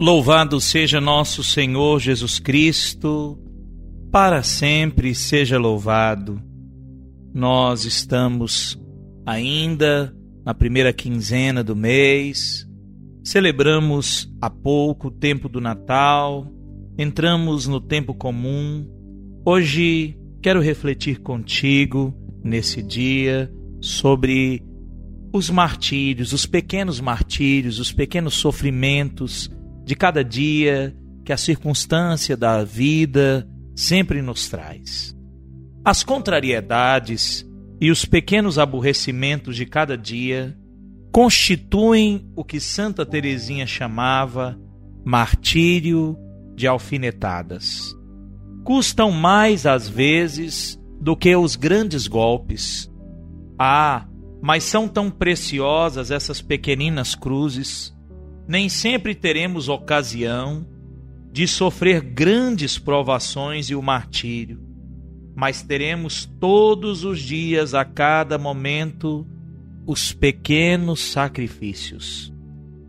Louvado seja nosso Senhor Jesus Cristo, para sempre seja louvado. Nós estamos ainda na primeira quinzena do mês, celebramos há pouco o tempo do Natal, entramos no tempo comum. Hoje quero refletir contigo nesse dia sobre os martírios, os pequenos martírios, os pequenos sofrimentos de cada dia que a circunstância da vida sempre nos traz. As contrariedades e os pequenos aborrecimentos de cada dia constituem o que Santa Teresinha chamava martírio de alfinetadas. Custam mais às vezes do que os grandes golpes. Ah, mas são tão preciosas essas pequeninas cruzes nem sempre teremos ocasião de sofrer grandes provações e o martírio, mas teremos todos os dias, a cada momento, os pequenos sacrifícios.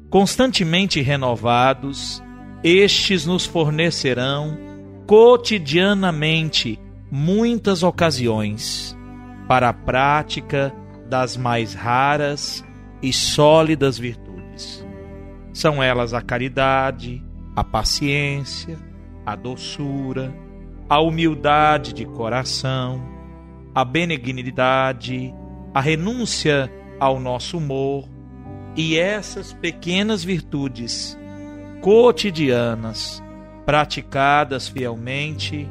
Constantemente renovados, estes nos fornecerão cotidianamente muitas ocasiões para a prática das mais raras e sólidas virtudes. São elas a caridade, a paciência, a doçura, a humildade de coração, a benignidade, a renúncia ao nosso humor e essas pequenas virtudes cotidianas, praticadas fielmente,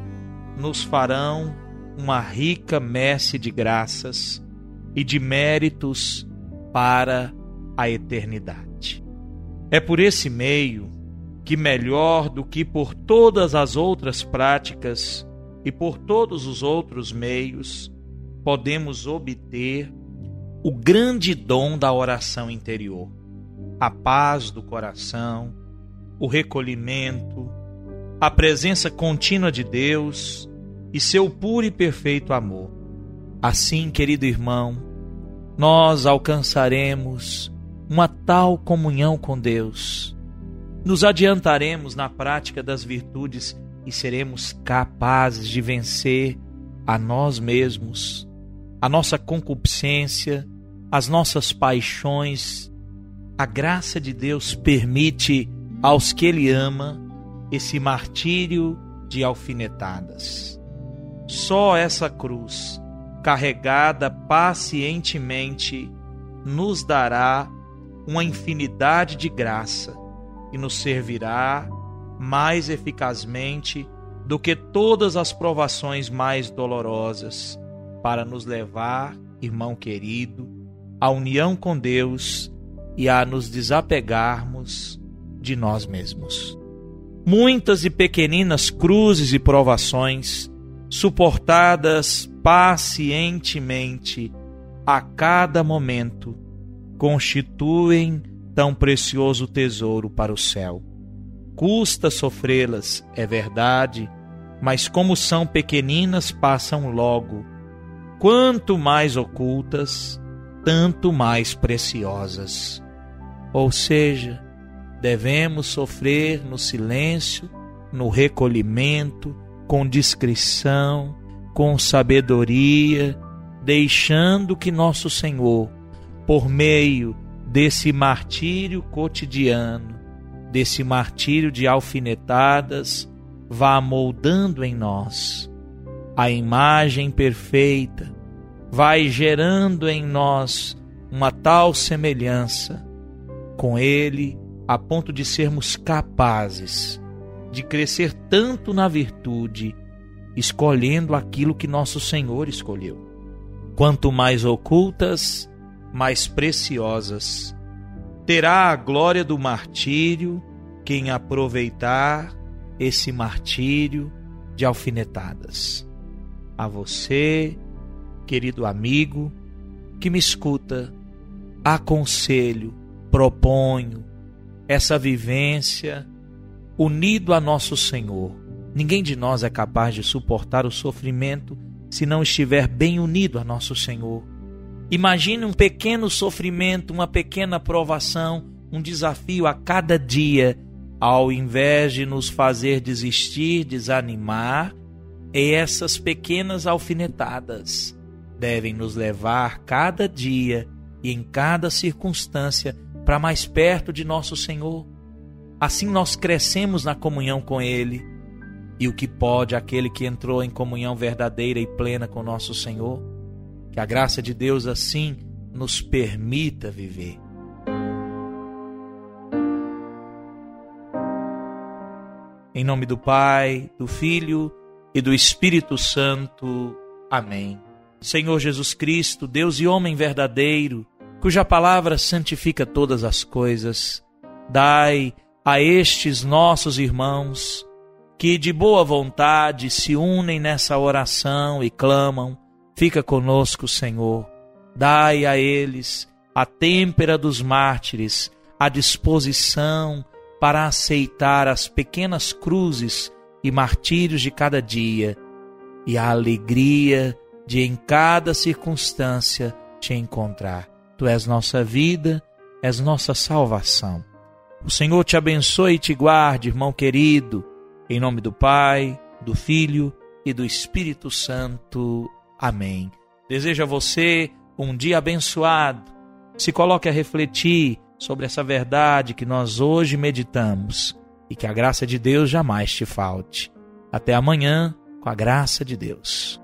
nos farão uma rica messe de graças e de méritos para a eternidade. É por esse meio que, melhor do que por todas as outras práticas e por todos os outros meios, podemos obter o grande dom da oração interior, a paz do coração, o recolhimento, a presença contínua de Deus e seu puro e perfeito amor. Assim, querido irmão, nós alcançaremos uma tal comunhão com Deus. Nos adiantaremos na prática das virtudes e seremos capazes de vencer a nós mesmos, a nossa concupiscência, as nossas paixões. A graça de Deus permite aos que Ele ama esse martírio de alfinetadas. Só essa cruz, carregada pacientemente, nos dará uma infinidade de graça e nos servirá mais eficazmente do que todas as provações mais dolorosas para nos levar, irmão querido, à união com Deus e a nos desapegarmos de nós mesmos. Muitas e pequeninas cruzes e provações, suportadas pacientemente a cada momento, constituem tão precioso tesouro para o céu. Custa sofrê-las, é verdade, mas como são pequeninas, passam logo. Quanto mais ocultas, tanto mais preciosas. Ou seja, devemos sofrer no silêncio, no recolhimento, com discrição, com sabedoria, deixando que nosso Senhor por meio desse martírio cotidiano, desse martírio de alfinetadas, vá moldando em nós a imagem perfeita, vai gerando em nós uma tal semelhança com Ele, a ponto de sermos capazes de crescer tanto na virtude, escolhendo aquilo que nosso Senhor escolheu. Quanto mais ocultas, mais preciosas terá a glória do martírio quem aproveitar esse martírio de alfinetadas. A você, querido amigo, que me escuta, aconselho, proponho essa vivência unido a nosso Senhor. Ninguém de nós é capaz de suportar o sofrimento se não estiver bem unido a nosso Senhor. Imagine um pequeno sofrimento, uma pequena provação, um desafio a cada dia ao invés de nos fazer desistir, desanimar, essas pequenas alfinetadas devem nos levar cada dia e em cada circunstância para mais perto de nosso Senhor. Assim nós crescemos na comunhão com Ele. E o que pode aquele que entrou em comunhão verdadeira e plena com nosso Senhor? Que a graça de Deus assim nos permita viver. Em nome do Pai, do Filho e do Espírito Santo. Amém. Senhor Jesus Cristo, Deus e homem verdadeiro, cuja palavra santifica todas as coisas, dai a estes nossos irmãos que de boa vontade se unem nessa oração e clamam: Fica conosco, Senhor. Dai a eles a têmpera dos mártires, a disposição para aceitar as pequenas cruzes e martírios de cada dia e a alegria de em cada circunstância te encontrar. Tu és nossa vida, és nossa salvação. O Senhor te abençoe e te guarde, irmão querido, em nome do Pai, do Filho e do Espírito Santo. Amém. Desejo a você um dia abençoado. Se coloque a refletir sobre essa verdade que nós hoje meditamos e que a graça de Deus jamais te falte. Até amanhã, com a graça de Deus.